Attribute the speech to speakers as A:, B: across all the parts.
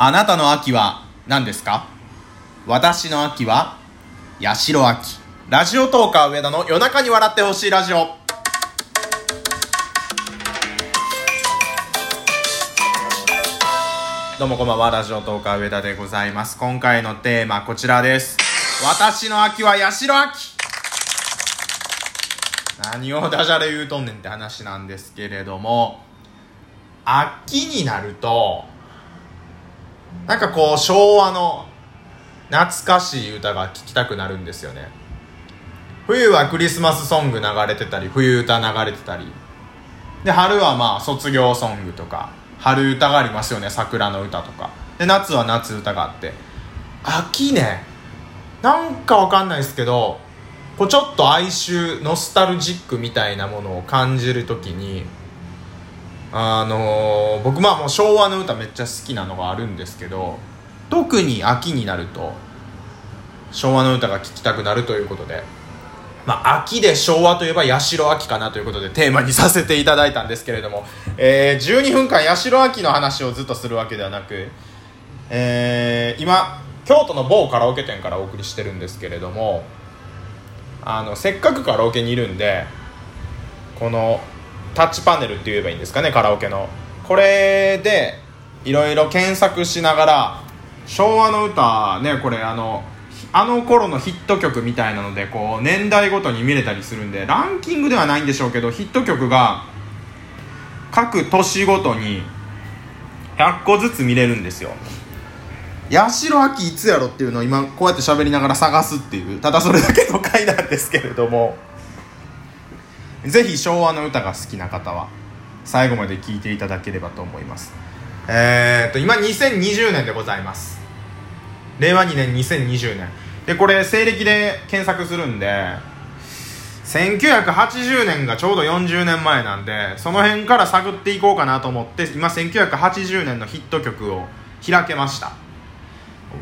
A: あなたの秋は何ですか？私の秋は八代秋。ラジオトーカー上田の夜中に笑ってほしいラジオ。どうもこんばんはラジオトーカー上田でございます。今回のテーマこちらです。私の秋は八代秋。何をダジャレ言うとんねんって話なんですけれども秋になるとなんかこう昭和の懐かしい歌が聴きたくなるんですよね。冬はクリスマスソング流れてたり冬歌流れてたり。で春はまあ卒業ソングとか春歌がありますよね桜の歌とか。で夏は夏歌があって。秋ねなんかわかんないですけどこうちょっと哀愁ノスタルジックみたいなものを感じる時にあのー、僕まあもう昭和の歌めっちゃ好きなのがあるんですけど特に秋になると昭和の歌が聴きたくなるということでまあ、秋で昭和といえば八代秋かなということでテーマにさせていただいたんですけれども、えー、12分間八代秋の話をずっとするわけではなく、えー、今京都の某カラオケ店からお送りしてるんですけれどもあのせっかくカラオケにいるんでこのタッチパネルって言えばいいんですかねカラオケの。これでいろいろ検索しながら昭和の歌ねこれあのあの頃のヒット曲みたいなのでこう年代ごとに見れたりするんでランキングではないんでしょうけどヒット曲が各年ごとに100個ずつ見れるんですよ。八代亜紀いつやろっていうのを今こうやって喋りながら探すっていうただそれだけの回なんですけれども。ぜひ昭和の歌が好きな方は最後まで聴いていただければと思います。えー、っと今2020年でございます。令和2年2020年でこれ西暦で検索するんで1980年がちょうど40年前なんでその辺から探っていこうかなと思って今1980年のヒット曲を開けました。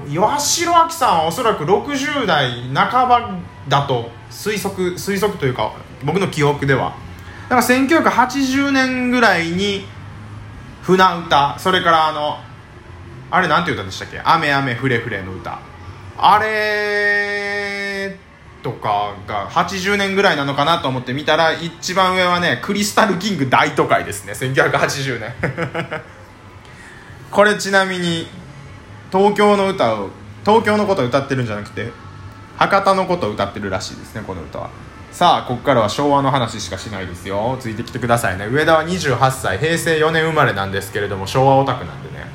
A: 八代亜紀さんはおそらく60代半ばだと推測推測というか僕の記憶では。だから1980年ぐらいに船歌それからあのあれなんて歌でしたっけ「雨雨ふれふれ」の歌。あれとかが80年ぐらいなのかなと思って見たら一番上はねクリスタルキング大都会ですね。1980年。これちなみに東京の歌を東京のことを歌ってるんじゃなくて博多のことを歌ってるらしいですねこの歌は。さあここからは昭和の話しかしないですよ。ついてきてくださいね。上田は28歳。平成4年生まれなんですけれども昭和オタクなんでね。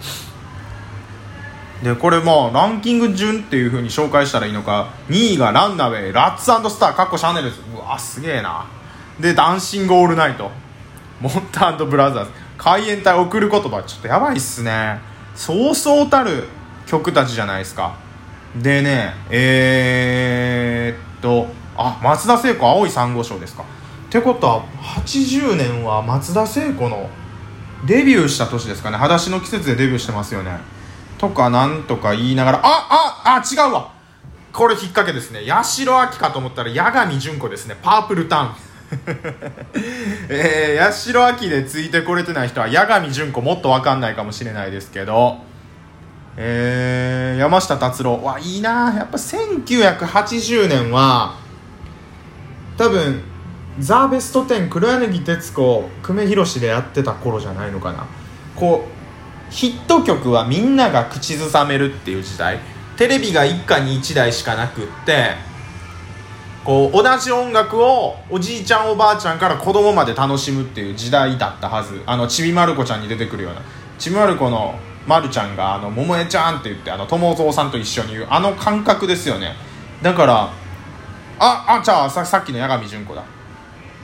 A: でこれもランキング順っていう風に紹介したらいいのか。2位がランナウェイラッツスター。かっこシャネルズ。うわすげえな。でダンシングオールナイト。モンタブラザーズ。海援隊送る言葉ちょっとやばいっすね。そうそうたる曲たちじゃないですか。でねえー、っとあ松田聖子青い珊瑚礁ですかってことは80年は松田聖子のデビューした年ですかね裸足の季節でデビューしてますよねとかなんとか言いながら、あ、あ、あ、違うわこれ引っ掛けですね。八代亜紀かと思ったら、八神純子ですね。パープルタウン。えー、八代亜紀でついてこれてない人は、八神純子もっとわかんないかもしれないですけど、えー、山下達郎。わ、いいなやっぱ1980年は、多分、ザ・ベスト10黒柳徹子久米宏でやってた頃じゃないのかな。こうヒット曲はみんなが口ずさめるっていう時代。テレビが一家に一台しかなくってこう同じ音楽をおじいちゃんおばあちゃんから子供まで楽しむっていう時代だったはず。あのちびまる子ちゃんに出てくるような。ちびまる子のまるちゃんが「あの桃江ちゃん」って言ってあの友蔵さんと一緒に言うあの感覚ですよね。だからああじゃあささっきの八神純子だ。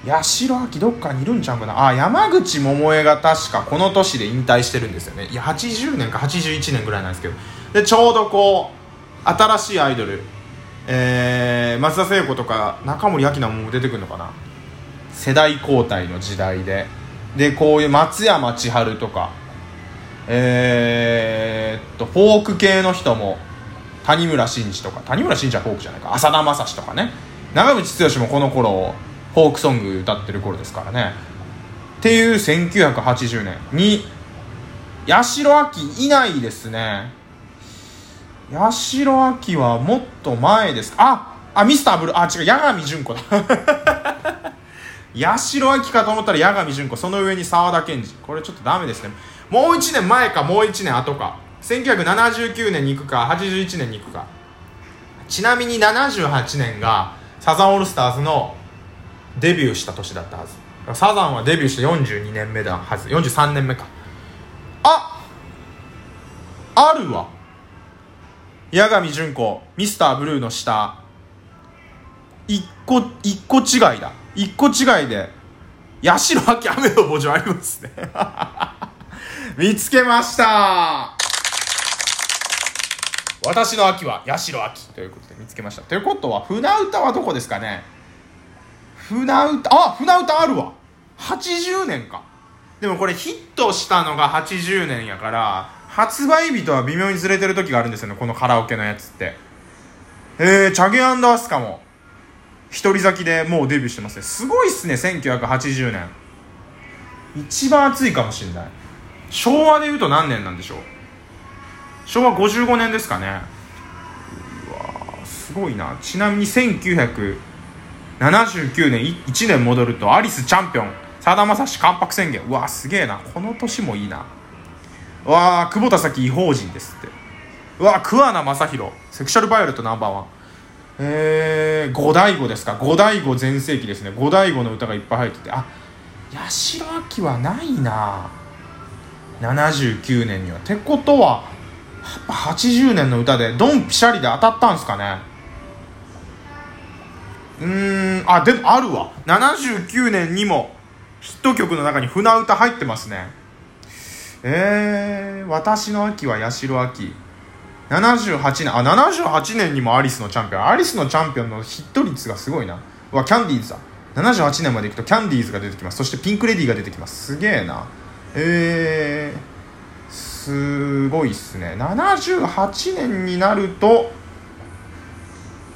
A: 八代亜紀どっかにいるんちゃうかな。あ山口百恵が確かこの年で引退してるんですよね。いや80年か81年ぐらいなんですけど。でちょうどこう新しいアイドルえー、松田聖子とか中森明菜も出てくるのかな。世代交代の時代で。でこういう松山千春とかえー、っとフォーク系の人も谷村新司とか。谷村新司はフォークじゃないか。浅田将司とかね。長渕剛もこの頃フォークソング歌ってる頃ですからね。っていう1980年に八代亜紀いないですね。八代亜紀はもっと前です。ああミスターブルーあ違う八神純子だ。八代亜紀かと思ったら八神純子。その上に沢田研二。これちょっとダメですね。もう1年前かもう1年後か。1979年に行くか81年に行くか。ちなみに78年がサザンオールスターズのデビューした年だったはず。サザンはデビューして42年目だはず。43年目か。ああるわ。八神純子ミスターブルーの下。一個一個違いだ。一個違いで八代亜紀雨の墓場ありますね。見つけました。私の秋は八代秋ということで見つけました。ということは船歌はどこですかね？船歌あ船歌あるわ。80年か。でもこれヒットしたのが80年やから発売日とは微妙にずれてる時があるんですよねこのカラオケのやつって。えー、チャゲアスカも一人咲きでもうデビューしてますね。すごいっすね1980年。一番熱いかもしんない。昭和でいうと何年なんでしょう？昭和55年ですかね。うわすごいな。ちなみに1979年1年戻るとアリスチャンピオンさだまさし関白宣言。うわすげえな。この年もいいな。うわ久保田早紀異邦人ですって。うわ桑名正宏セクシャルバイオレットナンバーワン。えー、五醍醐ですか。五醍醐全盛期ですね。五醍醐の歌がいっぱい入ってて。あ八代亜紀はないな。79年には。ってことは80年の歌でドンピシャリで当たったんすかね？うーんあでもあるわ。79年にもヒット曲の中に船歌入ってますね。えー、私の秋は八代亜紀。78年あ78年にもアリスのチャンピオン。アリスのチャンピオンのヒット率がすごいな。わキャンディーズだ。78年までいくとキャンディーズが出てきます。そしてピンク・レディーが出てきます。すげえな。えー、すごいっすね。78年になると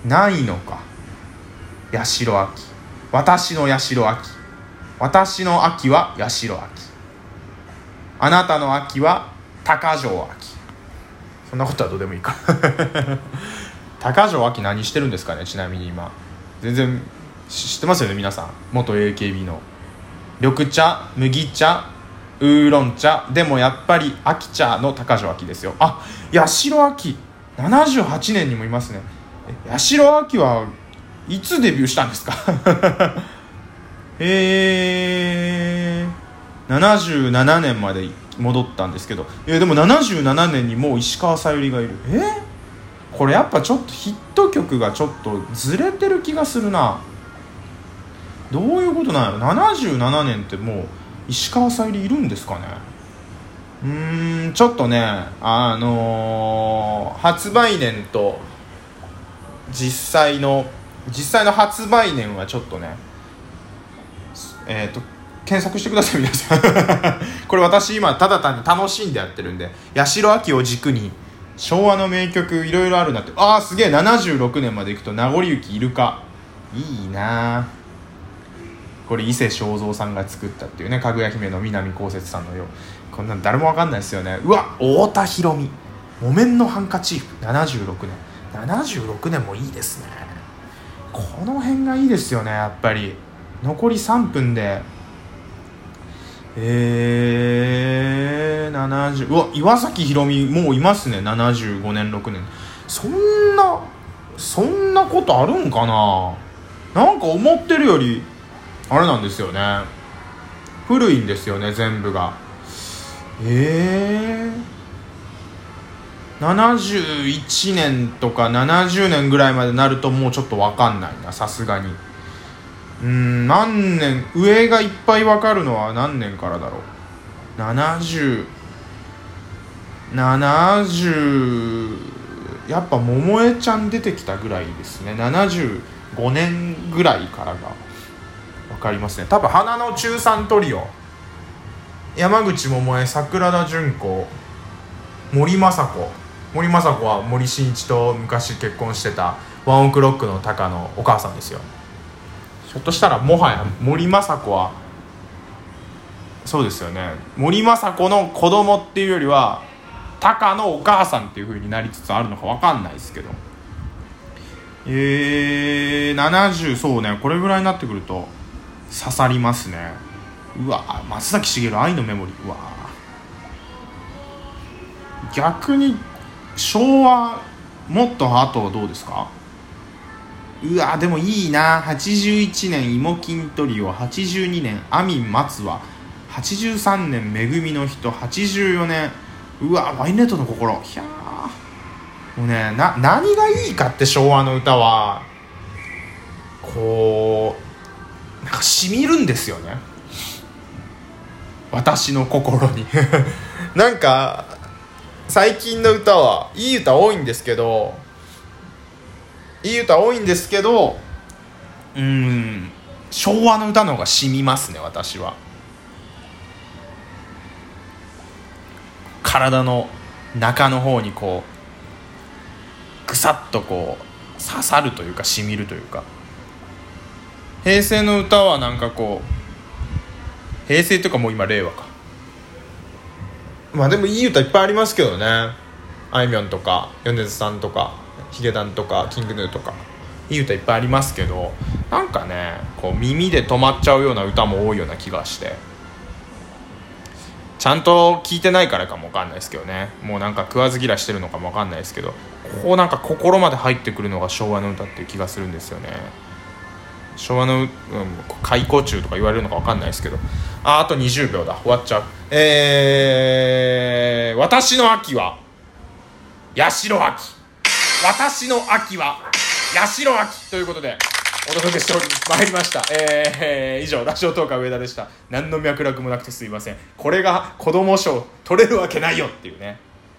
A: ないのか。八代亜紀。私の八代亜紀。私の秋は八代亜紀。あなたの秋は高城秋そんなことはどうでもいいか。高城秋何してるんですかねちなみに今。全然知ってますよね皆さん。元 AKB の。緑茶麦茶ウーロン茶。でもやっぱり秋茶の高城秋ですよ。あ八代秋78年にもいますね。八代秋はいつデビューしたんですか？へえ77年まで戻ったんですけど。えでも77年にもう石川さゆりがいる。え？これやっぱちょっとヒット曲がちょっとずれてる気がするな。どういうことなんやろ？77年ってもう石川さゆりいるんですかね？うーんちょっとねあのー、発売年と実際の実際の発売年はちょっとねえっ、ー、と検索してください皆さん。これ私今ただ単に楽しんでやってるんで八代亜紀を軸に昭和の名曲いろいろあるなって。ああすげえ76年までいくと名残雪いるか。いいなあこれ伊勢正蔵さんが作ったっていうねかぐや姫の南こうせつさんのよう。こんなん誰もわかんないですよね。うわ太田裕美。木綿のハンカチーフ。76年。76年もいいですね。この辺がいいですよねやっぱり。残り3分で。えー、70うわ岩崎宏美もういますね。75年6年。そんなそんなことあるんかな？なんか思ってるよりあれなんですよね。古いんですよね全部が。ええー、71年とか70年ぐらいまでなるともうちょっと分かんないなさすがに。うん何年上がいっぱい分かるのは何年からだろう。7070やっぱ桃江ちゃん出てきたぐらいですね。75年ぐらいからが。かりますね。多分花の中3トリオ。山口百恵桜田淳子森昌子。森昌子は森進一と昔結婚してたワンオクロックのタカのお母さんですよ。ひょっとしたらもはや森昌子はそうですよね。森昌子の子供っていうよりはタカのお母さんっていう風になりつつあるのか分かんないですけど。えー、70そうね。これぐらいになってくると刺さりますね。うわ松崎しげる愛のメモリー。うわ。逆に昭和もっと後はどうですか？うわでもいいな。81年芋筋トリオ82年アミン松は83年めぐみの人84年。うわワインレットの心。ひゃー。もうねな何がいいかって昭和の歌は。こうなんかしみるんですよね。私の心に。なんか最近の歌はいい歌多いんですけどいい歌多いんですけどうん昭和の歌の方が染みますね私は。体の中の方にこうぐさっとこう刺さるというかしみるというか。平成の歌はなんかこう平成とかもう今令和か。まあでもいい歌いっぱいありますけどね。あいみょんとか米津さんとかヒゲダンとかキングヌーとか。いい歌いっぱいありますけどなんかねこう耳で止まっちゃうような歌も多いような気がして。ちゃんと聞いてないからかもわかんないですけどね。もうなんか食わず嫌いしてるのかもわかんないですけどこうなんか心まで入ってくるのが昭和の歌っていう気がするんですよね。昭和の、うん、開口中とか言われるのかわかんないですけど。ああと20秒だ。終わっちゃう。えー、私の秋は八代秋私の秋は八代秋ということでお届けしておりまいりました。えー、以上ラジオトーカー上田でした。何の脈絡もなくてすいません。これが子供賞取れるわけないよっていうね。